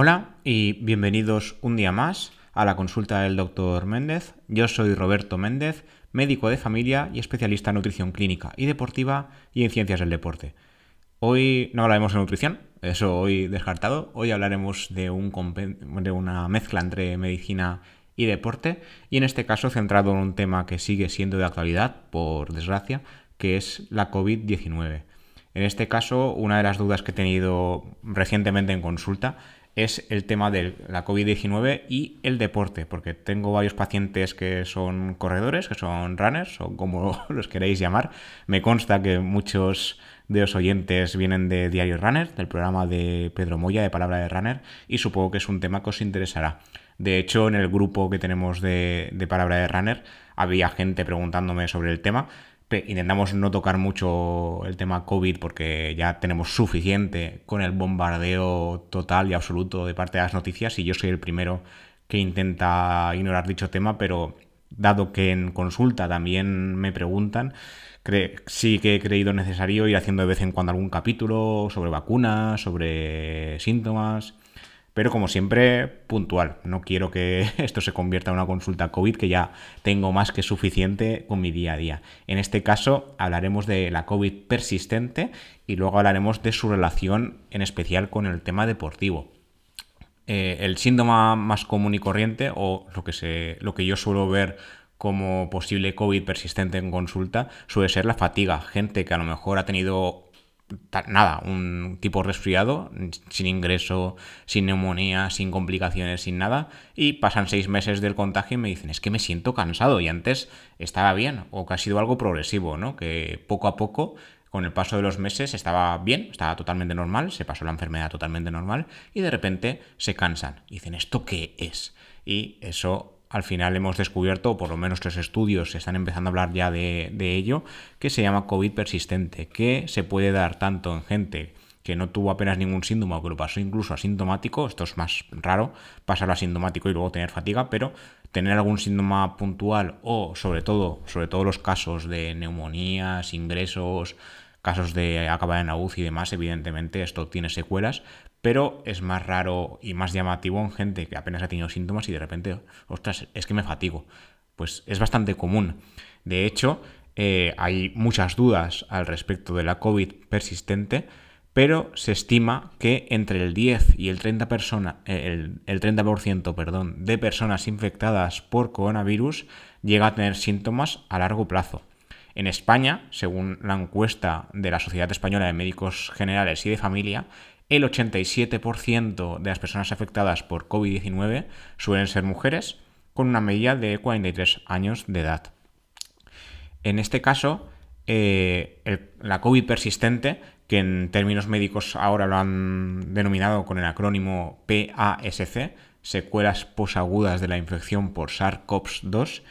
Hola y bienvenidos un día más a la consulta del doctor Méndez. Yo soy Roberto Méndez, médico de familia y especialista en nutrición clínica y deportiva y en ciencias del deporte. Hoy no hablaremos de nutrición, eso hoy descartado. Hoy hablaremos de, de una mezcla entre medicina y deporte y en este caso centrado en un tema que sigue siendo de actualidad, por desgracia, que es la COVID-19. En este caso, una de las dudas que he tenido recientemente en consulta es el tema de la COVID-19 y el deporte, porque tengo varios pacientes que son corredores, que son runners, o como los queréis llamar. Me consta que muchos de los oyentes vienen de Diario Runner, del programa de Pedro Moya de Palabra de Runner, y supongo que es un tema que os interesará. De hecho, en el grupo que tenemos de, de Palabra de Runner había gente preguntándome sobre el tema intentamos no tocar mucho el tema COVID porque ya tenemos suficiente con el bombardeo total y absoluto de parte de las noticias y yo soy el primero que intenta ignorar dicho tema, pero dado que en consulta también me preguntan, sí que he creído necesario ir haciendo de vez en cuando algún capítulo sobre vacunas, sobre síntomas pero como siempre, puntual. No quiero que esto se convierta en una consulta COVID, que ya tengo más que suficiente con mi día a día. En este caso, hablaremos de la COVID persistente y luego hablaremos de su relación en especial con el tema deportivo. Eh, el síntoma más común y corriente, o lo que, se, lo que yo suelo ver como posible COVID persistente en consulta, suele ser la fatiga. Gente que a lo mejor ha tenido nada, un tipo resfriado, sin ingreso, sin neumonía, sin complicaciones, sin nada, y pasan seis meses del contagio y me dicen, es que me siento cansado y antes estaba bien, o que ha sido algo progresivo, ¿no? Que poco a poco, con el paso de los meses, estaba bien, estaba totalmente normal, se pasó la enfermedad totalmente normal, y de repente se cansan. Dicen, ¿esto qué es? Y eso al final hemos descubierto, por lo menos los estudios se están empezando a hablar ya de, ello, que se llama COVID persistente, que se puede dar tanto en gente que no tuvo apenas ningún síntoma o que lo pasó incluso asintomático, esto es más raro, pasar asintomático y luego tener fatiga, pero tener algún síntoma puntual o sobre todo, sobre todo los casos de neumonías, ingresos, casos de acabar en UCI y demás, evidentemente esto tiene secuelas, pero es más raro y más llamativo en gente que apenas ha tenido síntomas y de repente, ostras, es que me fatigo. Pues es bastante común. De hecho, eh, hay muchas dudas al respecto de la COVID persistente, pero se estima que entre el 10 y el 30%, persona, el, el 30 perdón, de personas infectadas por coronavirus llega a tener síntomas a largo plazo. En España, según la encuesta de la Sociedad Española de Médicos Generales y de Familia, el 87% de las personas afectadas por COVID-19 suelen ser mujeres, con una media de 43 años de edad. En este caso, eh, la COVID persistente, que en términos médicos ahora lo han denominado con el acrónimo PASC, secuelas posagudas de la infección por SARS-CoV-2,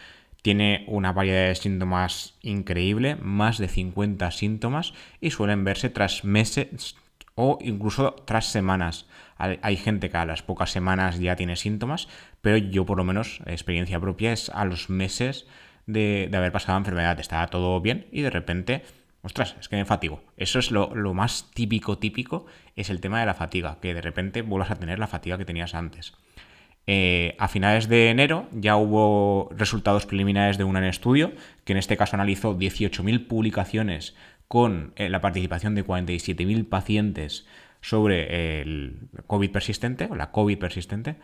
tiene una variedad de síntomas increíble, más de 50 síntomas, y suelen verse tras meses, o incluso tras semanas. Hay gente que a las pocas semanas ya tiene síntomas, pero yo por lo menos, experiencia propia, es a los meses de, haber pasado la enfermedad. Estaba todo bien y de repente, ostras, es que me fatigo. Eso es lo, más típico, típico, es el tema de la fatiga, que de repente vuelvas a tener la fatiga que tenías antes. Eh, a finales de enero ya hubo resultados preliminares de un estudio que en este caso analizó 18.000 publicaciones con eh, la participación de 47.000 pacientes sobre el COVID persistente o la COVID persistente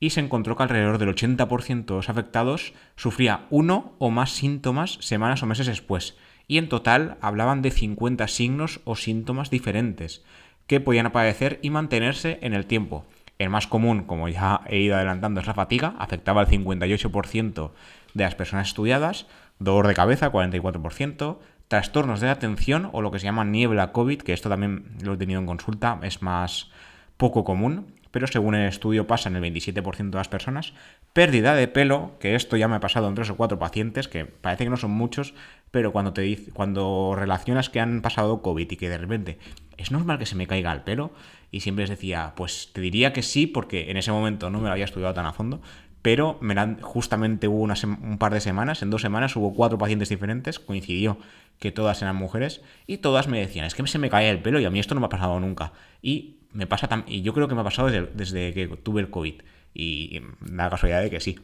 y se encontró que alrededor del 80% de los afectados sufría uno o más síntomas semanas o meses después y en total hablaban de 50 signos o síntomas diferentes que podían aparecer y mantenerse en el tiempo. El más común, como ya he ido adelantando, es la fatiga, afectaba al 58% de las personas estudiadas, dolor de cabeza, 44%, trastornos de atención o lo que se llama niebla COVID, que esto también lo he tenido en consulta, es más poco común, pero según el estudio pasa en el 27% de las personas. Pérdida de pelo, que esto ya me ha pasado en tres o cuatro pacientes, que parece que no son muchos, pero cuando, te dice, cuando relacionas que han pasado COVID y que de repente es normal que se me caiga el pelo, y siempre les decía, pues te diría que sí, porque en ese momento no me lo había estudiado tan a fondo, pero me justamente hubo un par de semanas, en dos semanas hubo cuatro pacientes diferentes, coincidió que todas eran mujeres y todas me decían, es que se me cae el pelo y a mí esto no me ha pasado nunca. Y me pasa y yo creo que me ha pasado desde, desde que tuve el COVID. Y da casualidad de que sí.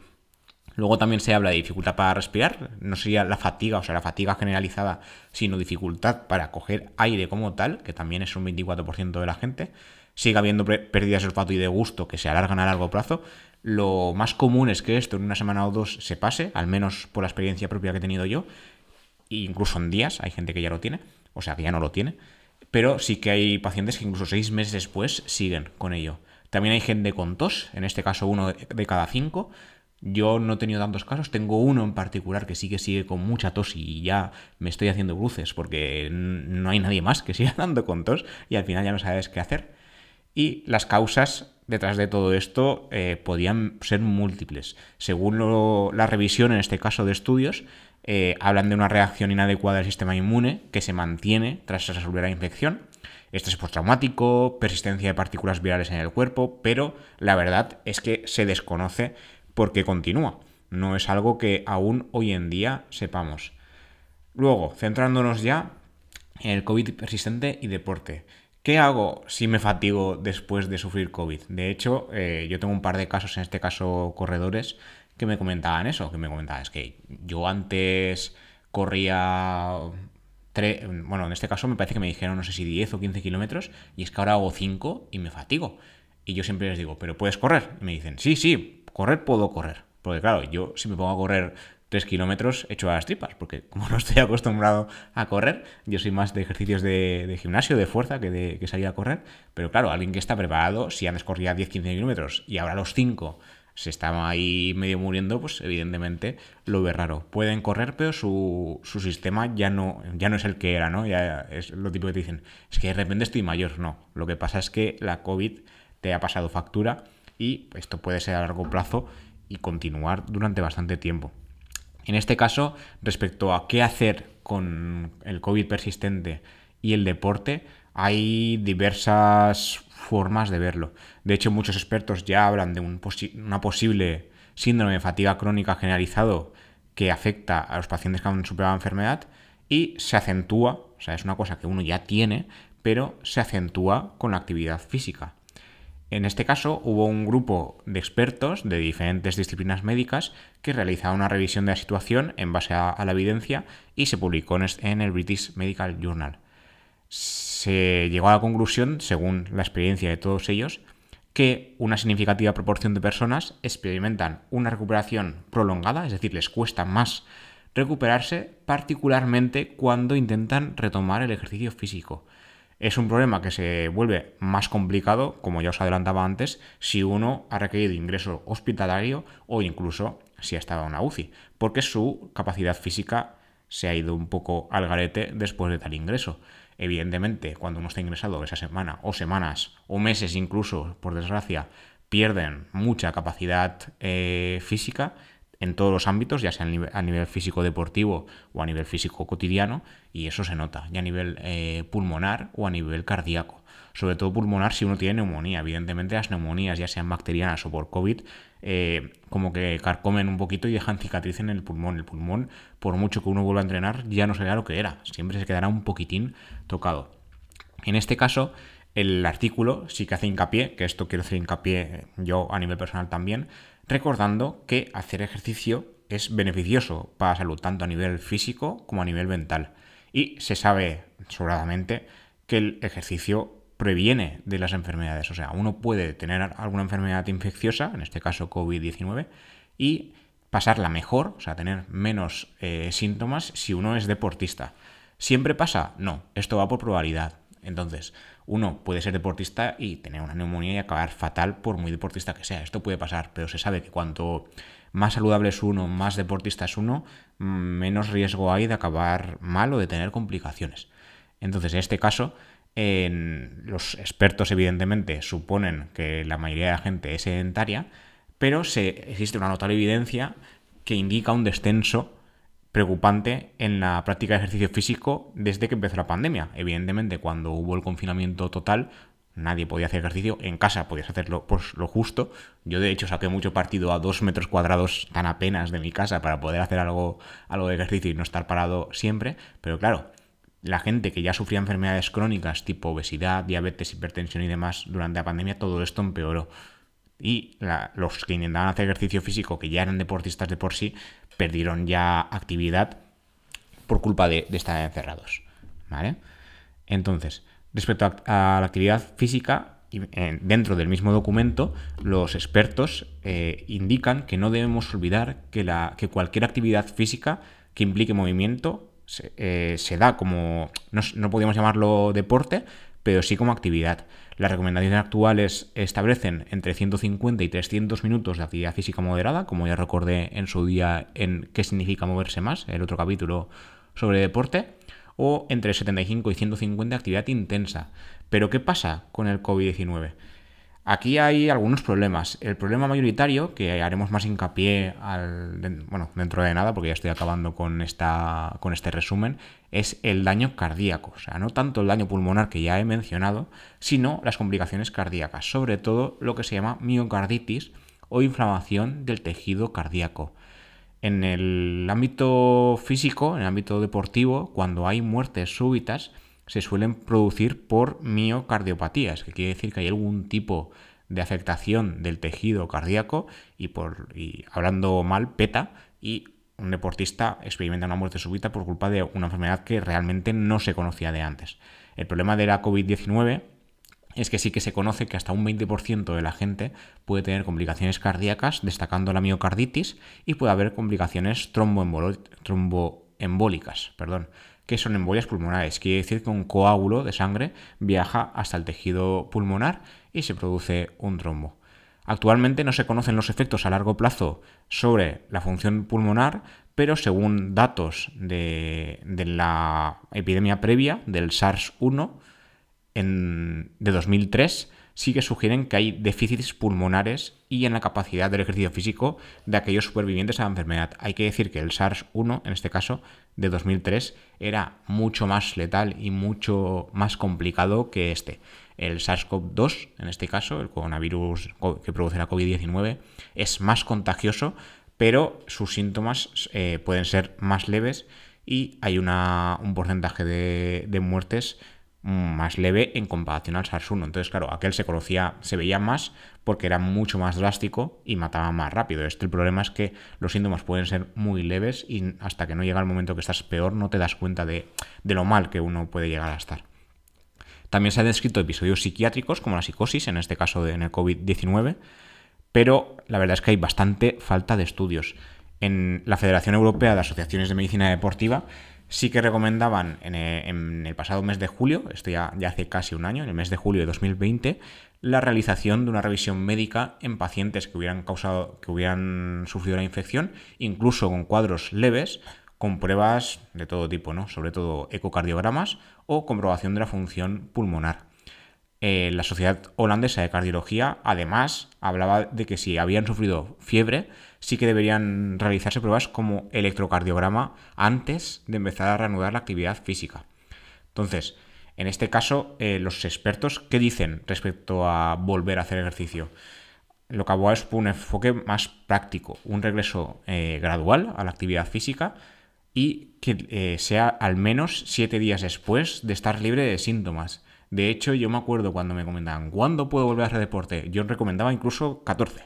Luego también se habla de dificultad para respirar, no sería la fatiga, o sea, la fatiga generalizada, sino dificultad para coger aire como tal, que también es un 24% de la gente. Sigue habiendo pérdidas de olfato y de gusto que se alargan a largo plazo. Lo más común es que esto en una semana o dos se pase, al menos por la experiencia propia que he tenido yo, e incluso en días, hay gente que ya lo tiene, o sea, que ya no lo tiene, pero sí que hay pacientes que incluso seis meses después siguen con ello. También hay gente con tos, en este caso uno de cada cinco, yo no he tenido tantos casos, tengo uno en particular que sí que sigue con mucha tos y ya me estoy haciendo bruces porque no hay nadie más que siga dando con tos y al final ya no sabes qué hacer. Y las causas detrás de todo esto eh, podían ser múltiples. Según la revisión, en este caso de estudios, eh, hablan de una reacción inadecuada del sistema inmune que se mantiene tras resolver la infección. Estrés postraumático, persistencia de partículas virales en el cuerpo, pero la verdad es que se desconoce porque continúa. No es algo que aún hoy en día sepamos. Luego, centrándonos ya en el COVID persistente y deporte. ¿Qué hago si me fatigo después de sufrir COVID? De hecho, eh, yo tengo un par de casos, en este caso corredores, que me comentaban eso, que me comentaban, es que yo antes corría, bueno, en este caso me parece que me dijeron, no sé si 10 o 15 kilómetros, y es que ahora hago 5 y me fatigo. Y yo siempre les digo, ¿pero puedes correr? Y me dicen, sí, sí, correr puedo correr. Porque claro, yo si me pongo a correr 3 kilómetros hecho a las tripas, porque como no estoy acostumbrado a correr, yo soy más de ejercicios de, gimnasio, de fuerza, que de que salir a correr. Pero claro, alguien que está preparado, si antes corría 10-15 kilómetros y ahora los 5 se estaba ahí medio muriendo, pues evidentemente lo ve raro. Pueden correr, pero su, su, sistema ya no, ya no es el que era, ¿no? Ya es lo tipo que te dicen, es que de repente estoy mayor. No, lo que pasa es que la COVID te ha pasado factura y esto puede ser a largo plazo y continuar durante bastante tiempo. En este caso, respecto a qué hacer con el COVID persistente y el deporte, hay diversas formas de verlo. De hecho, muchos expertos ya hablan de una posible síndrome de fatiga crónica generalizado que afecta a los pacientes que han superado la enfermedad y se acentúa, o sea, es una cosa que uno ya tiene, pero se acentúa con la actividad física. En este caso hubo un grupo de expertos de diferentes disciplinas médicas que realizaba una revisión de la situación en base a, la evidencia y se publicó en el British Medical Journal. Se llegó a la conclusión, según la experiencia de todos ellos, que una significativa proporción de personas experimentan una recuperación prolongada, es decir, les cuesta más recuperarse, particularmente cuando intentan retomar el ejercicio físico. Es un problema que se vuelve más complicado, como ya os adelantaba antes, si uno ha requerido ingreso hospitalario o incluso si ha estado en una UCI, porque su capacidad física se ha ido un poco al garete después de tal ingreso. Evidentemente, cuando uno está ingresado esa semana o semanas o meses incluso, por desgracia, pierden mucha capacidad eh, física, en todos los ámbitos, ya sea a nivel, físico deportivo o a nivel físico cotidiano, y eso se nota, ya a nivel eh, pulmonar o a nivel cardíaco. Sobre todo pulmonar si uno tiene neumonía. Evidentemente las neumonías, ya sean bacterianas o por COVID, eh, como que carcomen un poquito y dejan cicatriz en el pulmón. El pulmón, por mucho que uno vuelva a entrenar, ya no será lo que era. Siempre se quedará un poquitín tocado. En este caso, el artículo sí que hace hincapié, que esto quiero hacer hincapié yo a nivel personal también, recordando que hacer ejercicio es beneficioso para la salud, tanto a nivel físico como a nivel mental. Y se sabe sobradamente que el ejercicio previene de las enfermedades. O sea, uno puede tener alguna enfermedad infecciosa, en este caso COVID-19, y pasarla mejor, o sea, tener menos eh, síntomas si uno es deportista. ¿Siempre pasa? No, esto va por probabilidad. Entonces, uno puede ser deportista y tener una neumonía y acabar fatal por muy deportista que sea. Esto puede pasar, pero se sabe que cuanto más saludable es uno, más deportista es uno, menos riesgo hay de acabar mal o de tener complicaciones. Entonces, en este caso, los expertos evidentemente suponen que la mayoría de la gente es sedentaria, pero se, existe una notable evidencia que indica un descenso preocupante en la práctica de ejercicio físico desde que empezó la pandemia. Evidentemente, cuando hubo el confinamiento total, nadie podía hacer ejercicio. En casa podías hacerlo pues, lo justo. Yo, de hecho, saqué mucho partido a dos metros cuadrados tan apenas de mi casa para poder hacer algo, algo de ejercicio y no estar parado siempre. Pero claro, la gente que ya sufría enfermedades crónicas tipo obesidad, diabetes, hipertensión y demás durante la pandemia, todo esto empeoró. Y los que intentaban hacer ejercicio físico, que ya eran deportistas de por sí, perdieron ya actividad por culpa de, estar encerrados. ¿Vale? Entonces, respecto a, la actividad física, dentro del mismo documento, los expertos eh, indican que no debemos olvidar que, la, que cualquier actividad física que implique movimiento eh, se, da como, no, no llamarlo deporte, pero sí como actividad. Las recomendaciones actuales establecen entre 150 y 300 minutos de actividad física moderada, como ya recordé en su día en qué significa moverse más, el otro capítulo sobre deporte, o entre 75 y 150 de actividad intensa. Pero ¿qué pasa con el COVID-19? Aquí hay algunos problemas. El problema mayoritario, que haremos más hincapié bueno, dentro de nada, porque ya estoy acabando con, esta, con este resumen, es el daño cardíaco. O sea, no tanto el daño pulmonar que ya he mencionado, sino las complicaciones cardíacas, sobre todo lo que se llama miocarditis o inflamación del tejido cardíaco. En el ámbito físico, en el ámbito deportivo, cuando hay muertes súbitas, se suelen producir por miocardiopatías, que quiere decir que hay algún tipo de afectación del tejido cardíaco y, por, hablando mal, peta y un deportista experimenta una muerte súbita por culpa de una enfermedad que realmente no se conocía de antes. El problema de la COVID-19 es que sí que se conoce que hasta un 20% de la gente puede tener complicaciones cardíacas, destacando la miocarditis, y puede haber complicaciones tromboembólicas. Perdón que son embolias pulmonares. Quiere decir que un coágulo de sangre viaja hasta el tejido pulmonar y se produce un trombo. Actualmente no se conocen los efectos a largo plazo sobre la función pulmonar, pero según datos de, la epidemia previa del SARS-1 de 2003, sí que sugieren que hay déficits pulmonares y en la capacidad del ejercicio físico de aquellos supervivientes a la enfermedad. Hay que decir que el SARS-1, en este caso, de 2003, era mucho más letal y mucho más complicado que este. El SARS-CoV-2, en este caso, el coronavirus que produce la COVID-19, es más contagioso, pero sus síntomas eh, pueden ser más leves y hay una, un porcentaje de, de muertes más leve en comparación al SARS-1. Entonces, claro, aquel se conocía, se veía más porque era mucho más drástico y mataba más rápido. Este el problema es que los síntomas pueden ser muy leves y hasta que no llega el momento que estás peor no te das cuenta de, lo mal que uno puede llegar a estar. También se han descrito episodios psiquiátricos como la psicosis, en este caso en el COVID-19, pero la verdad es que hay bastante falta de estudios. En la Federación Europea de Asociaciones de Medicina Deportiva sí que recomendaban eh, en, el pasado mes de julio, esto ya, hace casi un año, en el mes de julio de 2020, la realización de una revisión médica en pacientes que hubieran causado, que hubieran sufrido la infección, incluso con cuadros leves, con pruebas de todo tipo, ¿no? Sobre todo ecocardiogramas o comprobación de la función pulmonar. Eh, la Sociedad Holandesa de Cardiología, además, hablaba de que si habían sufrido fiebre, sí que deberían realizarse pruebas como electrocardiograma antes de empezar a reanudar la actividad física. Entonces, en este caso, eh, los expertos, ¿qué dicen respecto a volver a hacer ejercicio? Lo que aboga es un enfoque más práctico, un regreso eh, gradual a la actividad física y que sea al menos siete días después de estar libre de síntomas. De hecho, yo me acuerdo cuando me comentaban, ¿cuándo puedo volver a hacer deporte? Yo recomendaba incluso 14.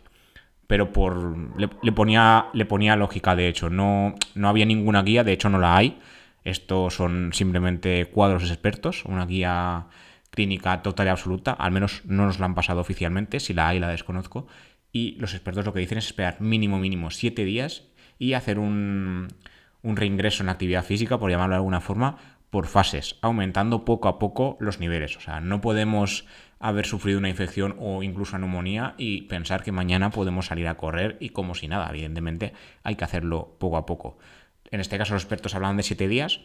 Pero por le, ponía, le ponía lógica, de hecho. No, no había ninguna guía, de hecho no la hay. Estos son simplemente cuadros expertos, una guía clínica total y absoluta. Al menos no nos la han pasado oficialmente, si la hay la desconozco. Y los expertos lo que dicen es esperar mínimo, mínimo 7 días y hacer un, un reingreso en actividad física, por llamarlo de alguna forma, por fases, aumentando poco a poco los niveles. O sea, no podemos haber sufrido una infección o incluso neumonía y pensar que mañana podemos salir a correr y como si nada. Evidentemente hay que hacerlo poco a poco. En este caso los expertos hablan de 7 días.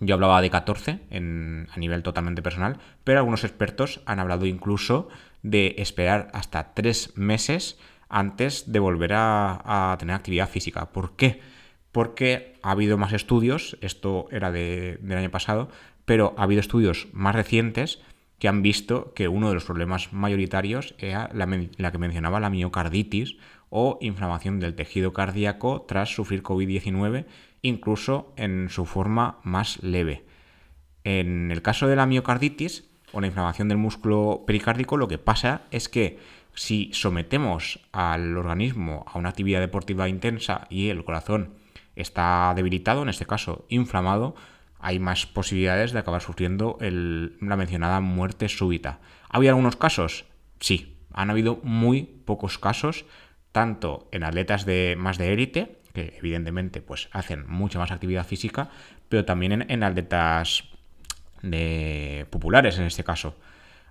Yo hablaba de 14 en, a nivel totalmente personal, pero algunos expertos han hablado incluso de esperar hasta 3 meses antes de volver a, a tener actividad física. ¿Por qué? Porque ha habido más estudios, esto era del año pasado, pero ha habido estudios más recientes que han visto que uno de los problemas mayoritarios era la, que mencionaba la miocarditis o inflamación del tejido cardíaco tras sufrir COVID-19, incluso en su forma más leve. En el caso de la miocarditis o la inflamación del músculo pericárdico, lo que pasa es que si sometemos al organismo a una actividad deportiva intensa y el corazón está debilitado, en este caso inflamado, hay más posibilidades de acabar sufriendo la mencionada muerte súbita. ¿Había algunos casos? Sí, han habido muy pocos casos, tanto en atletas de más de élite, que evidentemente pues, hacen mucha más actividad física, pero también en, atletas de populares en este caso.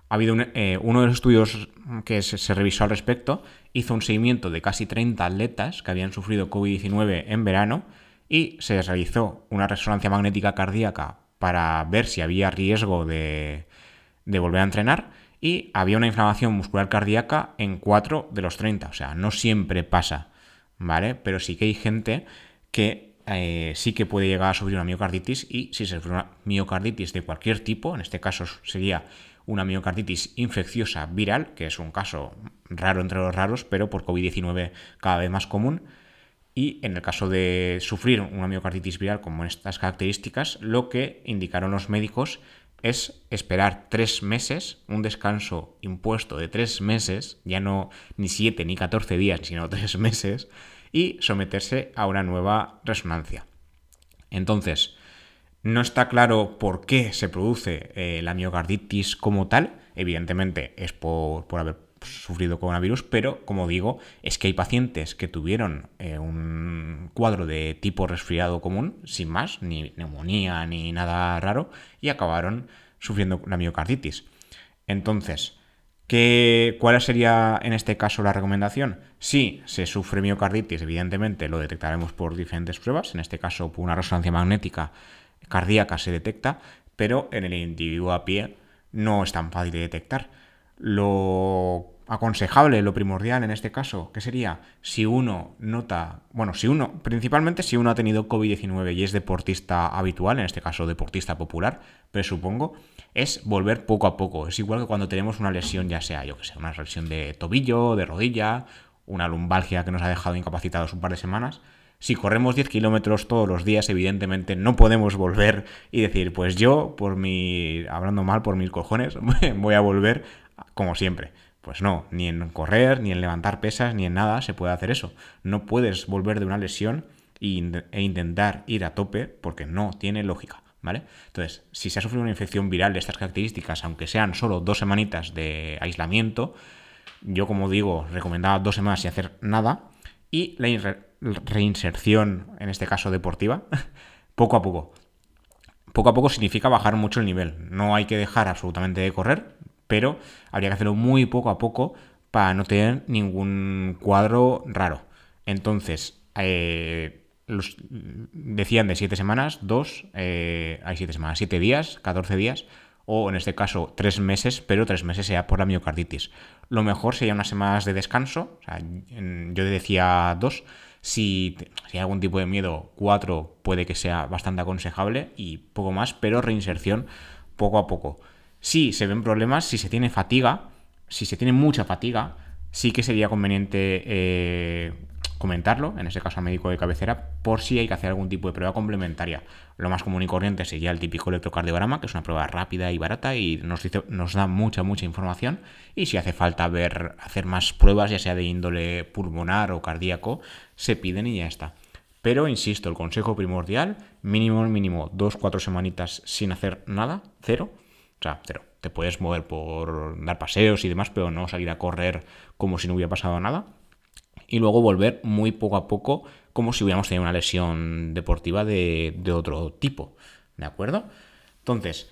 Ha habido eh, uno de los estudios que se, revisó al respecto, hizo un seguimiento de casi 30 atletas que habían sufrido COVID-19 en verano y se realizó una resonancia magnética cardíaca para ver si había riesgo de, de volver a entrenar y había una inflamación muscular cardíaca en 4 de los 30. O sea, no siempre pasa, ¿vale? Pero sí que hay gente que eh, sí que puede llegar a sufrir una miocarditis y si se sufre una miocarditis de cualquier tipo, en este caso sería una miocarditis infecciosa viral, que es un caso raro entre los raros, pero por COVID-19 cada vez más común. Y en el caso de sufrir una miocarditis viral con estas características, lo que indicaron los médicos es esperar tres meses, un descanso impuesto de tres meses, ya no ni siete ni catorce días, sino tres meses, y someterse a una nueva resonancia. Entonces, no está claro por qué se produce eh, la miocarditis como tal. Evidentemente es por, haber sufrido coronavirus, pero como digo, es que hay pacientes que tuvieron eh, un cuadro de tipo resfriado común, sin más, ni neumonía ni nada raro, y acabaron sufriendo la miocarditis. Entonces, ¿qué, ¿cuál sería en este caso la recomendación? Si se sufre miocarditis, evidentemente lo detectaremos por diferentes pruebas, en este caso por una resonancia magnética cardíaca se detecta, pero en el individuo a pie no es tan fácil de detectar. Lo aconsejable, lo primordial en este caso, que sería si uno nota, bueno, si uno, principalmente si uno ha tenido COVID-19 y es deportista habitual, en este caso deportista popular, presupongo, es volver poco a poco. Es igual que cuando tenemos una lesión, ya sea, yo que sé, una lesión de tobillo, de rodilla, una lumbalgia que nos ha dejado incapacitados un par de semanas, si corremos 10 kilómetros todos los días, evidentemente no podemos volver y decir, pues yo, por mi, hablando mal por mis cojones, voy a volver como siempre. Pues no, ni en correr, ni en levantar pesas, ni en nada se puede hacer eso. No puedes volver de una lesión e intentar ir a tope porque no tiene lógica. ¿Vale? Entonces, si se ha sufrido una infección viral de estas características, aunque sean solo dos semanitas de aislamiento, yo como digo, recomendaba dos semanas sin hacer nada y la reinserción, en este caso deportiva, poco a poco. Poco a poco significa bajar mucho el nivel. No hay que dejar absolutamente de correr, pero habría que hacerlo muy poco a poco para no tener ningún cuadro raro. Entonces, eh, los, decían de 7 semanas, 2, eh, hay 7 semanas, 7 días, 14 días, o en este caso 3 meses, pero 3 meses sea por la miocarditis. Lo mejor sería unas semanas de descanso, yo decía 2, si, hay algún tipo de miedo, 4 puede que sea bastante aconsejable y poco más, pero reinserción poco a poco. Si se ven problemas, si se tiene fatiga, si se tiene mucha fatiga, sí que sería conveniente eh, comentarlo, en ese caso al médico de cabecera, por si hay que hacer algún tipo de prueba complementaria. Lo más común y corriente sería el típico electrocardiograma, que es una prueba rápida y barata y nos, dice, nos da mucha, mucha información. Y si hace falta ver, hacer más pruebas, ya sea de índole pulmonar o cardíaco, se piden y ya está. Pero insisto, el consejo primordial, mínimo, mínimo, dos, cuatro semanitas sin hacer nada, cero. O sea, cero. Te puedes mover por dar paseos y demás, pero no salir a correr como si no hubiera pasado nada y luego volver muy poco a poco como si hubiéramos tenido una lesión deportiva de, otro tipo. ¿De acuerdo? Entonces,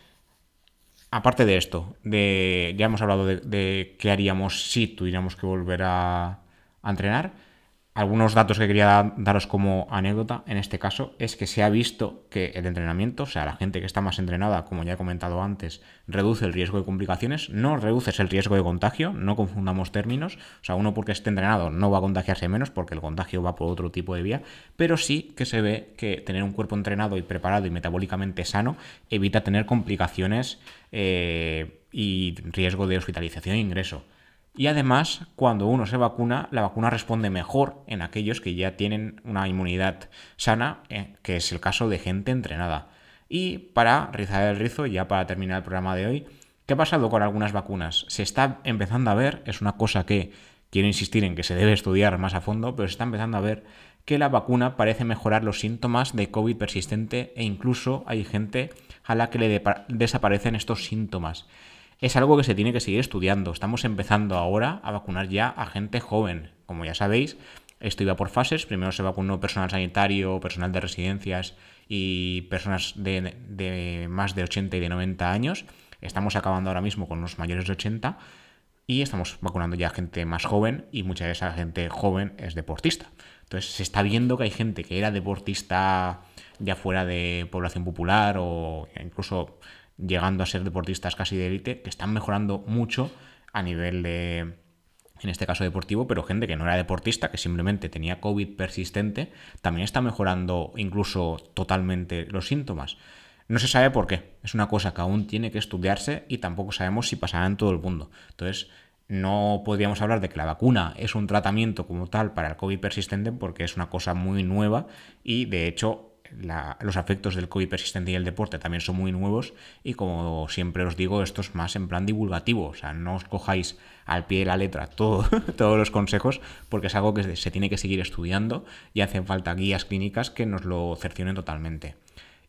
aparte de esto, de, ya hemos hablado de, qué haríamos si tuviéramos que volver a entrenar algunos datos que quería daros como anécdota en este caso es que se ha visto que el entrenamiento, o sea, la gente que está más entrenada, como ya he comentado antes, reduce el riesgo de complicaciones, no reduces el riesgo de contagio, no confundamos términos, o sea, uno porque esté entrenado no va a contagiarse menos porque el contagio va por otro tipo de vía, pero sí que se ve que tener un cuerpo entrenado y preparado y metabólicamente sano evita tener complicaciones eh, y riesgo de hospitalización e ingreso. Y además, cuando uno se vacuna, la vacuna responde mejor en aquellos que ya tienen una inmunidad sana, eh, que es el caso de gente entrenada. Y para rizar el rizo, ya para terminar el programa de hoy, ¿qué ha pasado con algunas vacunas? Se está empezando a ver, es una cosa que quiero insistir en que se debe estudiar más a fondo, pero se está empezando a ver que la vacuna parece mejorar los síntomas de COVID persistente e incluso hay gente a la que le desaparecen estos síntomas. Es algo que se tiene que seguir estudiando. Estamos empezando ahora a vacunar ya a gente joven. Como ya sabéis, esto iba por fases. Primero se vacunó personal sanitario, personal de residencias y personas de, más de 80 y de 90 años. Estamos acabando ahora mismo con los mayores de 80 y estamos vacunando ya gente más joven y mucha de esa gente joven es deportista. Entonces se está viendo que hay gente que era deportista ya fuera de población popular o incluso llegando a ser deportistas casi de élite, que están mejorando mucho a nivel de, en este caso deportivo, pero gente que no era deportista, que simplemente tenía COVID persistente, también está mejorando incluso totalmente los síntomas. No se sabe por qué, es una cosa que aún tiene que estudiarse y tampoco sabemos si pasará en todo el mundo. Entonces, no podríamos hablar de que la vacuna es un tratamiento como tal para el COVID persistente porque es una cosa muy nueva y de hecho los afectos del COVID persistente y el deporte también son muy nuevos y como siempre os digo esto es más en plan divulgativo, o sea, no os cojáis al pie de la letra todo, todos los consejos porque es algo que se tiene que seguir estudiando y hacen falta guías clínicas que nos lo cercionen totalmente.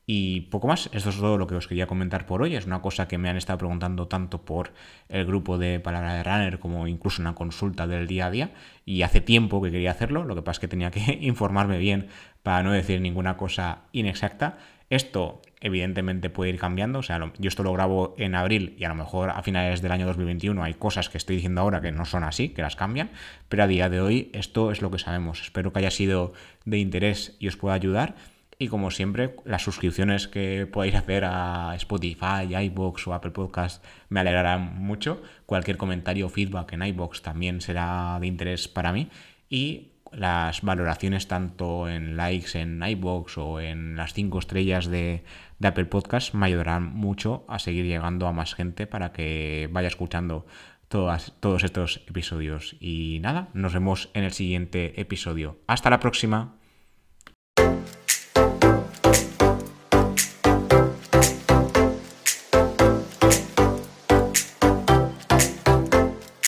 Y poco más, esto es todo lo que os quería comentar por hoy. Es una cosa que me han estado preguntando tanto por el grupo de Palabra de Runner como incluso una consulta del día a día. Y hace tiempo que quería hacerlo, lo que pasa es que tenía que informarme bien para no decir ninguna cosa inexacta. Esto evidentemente puede ir cambiando, o sea, yo esto lo grabo en abril y a lo mejor a finales del año 2021 hay cosas que estoy diciendo ahora que no son así, que las cambian, pero a día de hoy esto es lo que sabemos. Espero que haya sido de interés y os pueda ayudar. Y como siempre, las suscripciones que podáis hacer a Spotify, iBox o Apple Podcast me alegrarán mucho. Cualquier comentario o feedback en iBox también será de interés para mí. Y las valoraciones tanto en likes en iBox o en las 5 estrellas de, Apple Podcast me ayudarán mucho a seguir llegando a más gente para que vaya escuchando todas, todos estos episodios. Y nada, nos vemos en el siguiente episodio. Hasta la próxima. Bye.